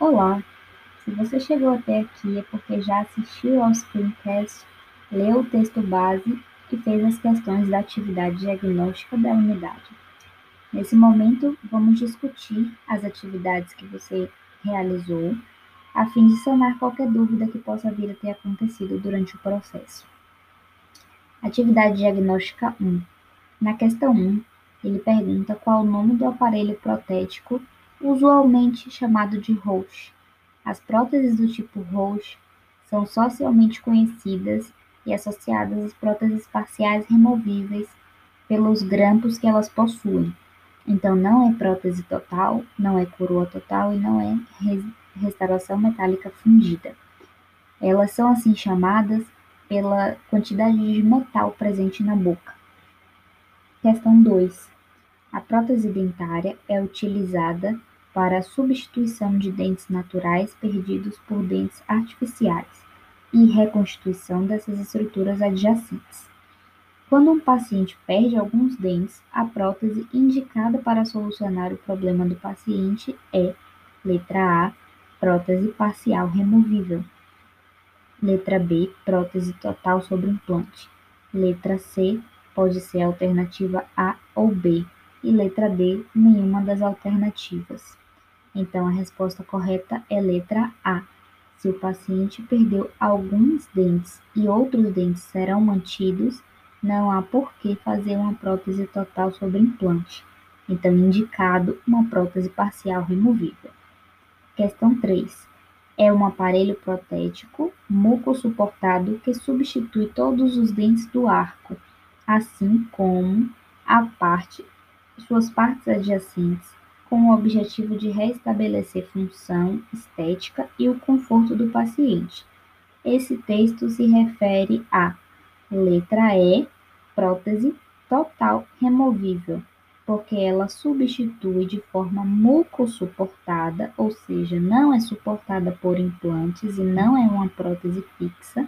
Olá! Se você chegou até aqui é porque já assistiu ao screencast, leu o texto base e fez as questões da atividade diagnóstica da unidade. Nesse momento, vamos discutir as atividades que você realizou, a fim de sanar qualquer dúvida que possa vir a ter acontecido durante o processo. Atividade diagnóstica 1. Na questão 1, ele pergunta qual o nome do aparelho protético usualmente chamado de Roche. As próteses do tipo Roche são socialmente conhecidas e associadas às próteses parciais removíveis pelos grampos que elas possuem. Então, não é prótese total, não é coroa total e não é restauração metálica fundida. Elas são assim chamadas pela quantidade de metal presente na boca. Questão 2. A prótese dentária é utilizada para a substituição de dentes naturais perdidos por dentes artificiais e reconstituição dessas estruturas adjacentes. Quando um paciente perde alguns dentes, a prótese indicada para solucionar o problema do paciente é: letra A, prótese parcial removível. Letra B, prótese total sobre implante. Letra C, pode ser a alternativa A ou B. E letra D, nenhuma das alternativas. Então, a resposta correta é letra A. Se o paciente perdeu alguns dentes e outros dentes serão mantidos, não há por que fazer uma prótese total sobre implante. Então, indicado uma prótese parcial removível. Questão 3. É um aparelho protético muco-suportado que substitui todos os dentes do arco, assim como a parte, suas partes adjacentes, com o objetivo de restabelecer função estética e o conforto do paciente. Esse texto se refere à letra E, prótese total removível, porque ela substitui de forma mucosuportada, ou seja, não é suportada por implantes e não é uma prótese fixa,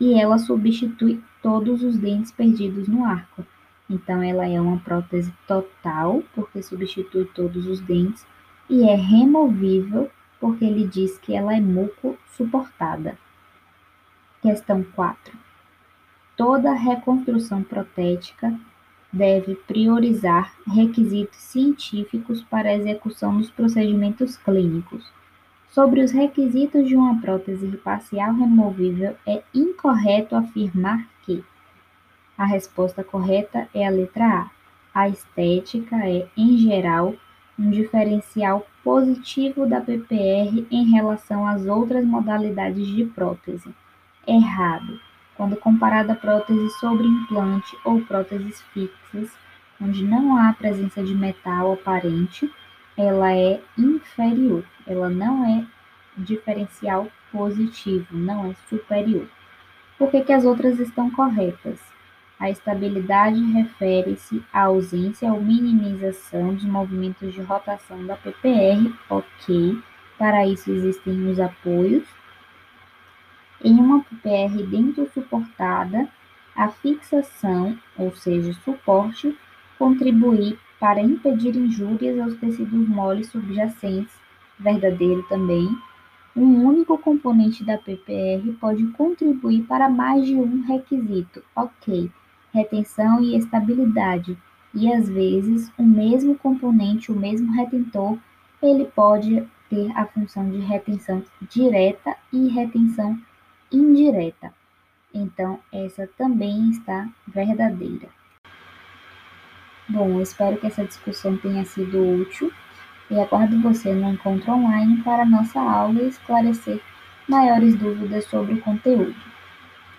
e ela substitui todos os dentes perdidos no arco. Então, ela é uma prótese total, porque substitui todos os dentes, e é removível, porque ele diz que ela é muco suportada. Questão 4. Toda reconstrução protética deve priorizar requisitos científicos para a execução dos procedimentos clínicos. Sobre os requisitos de uma prótese parcial removível, é incorreto afirmar que a resposta correta é a letra A. A estética é, em geral, um diferencial positivo da PPR em relação às outras modalidades de prótese. Errado. Quando comparada a prótese sobre implante ou próteses fixas, onde não há presença de metal aparente, ela é inferior. Ela não é diferencial positivo, não é superior. Por que, que as outras estão corretas? A estabilidade refere-se à ausência ou minimização dos movimentos de rotação da PPR, ok. Para isso existem os apoios. Em uma PPR dentro suportada, a fixação, ou seja, suporte, contribui para impedir injúrias aos tecidos moles subjacentes, verdadeiro também. Um único componente da PPR pode contribuir para mais de um requisito, ok retenção e estabilidade, e às vezes o mesmo componente, o mesmo retentor, ele pode ter a função de retenção direta e retenção indireta. Então, essa também está verdadeira. Bom, espero que essa discussão tenha sido útil e aguardo você no encontro online para nossa aula e esclarecer maiores dúvidas sobre o conteúdo.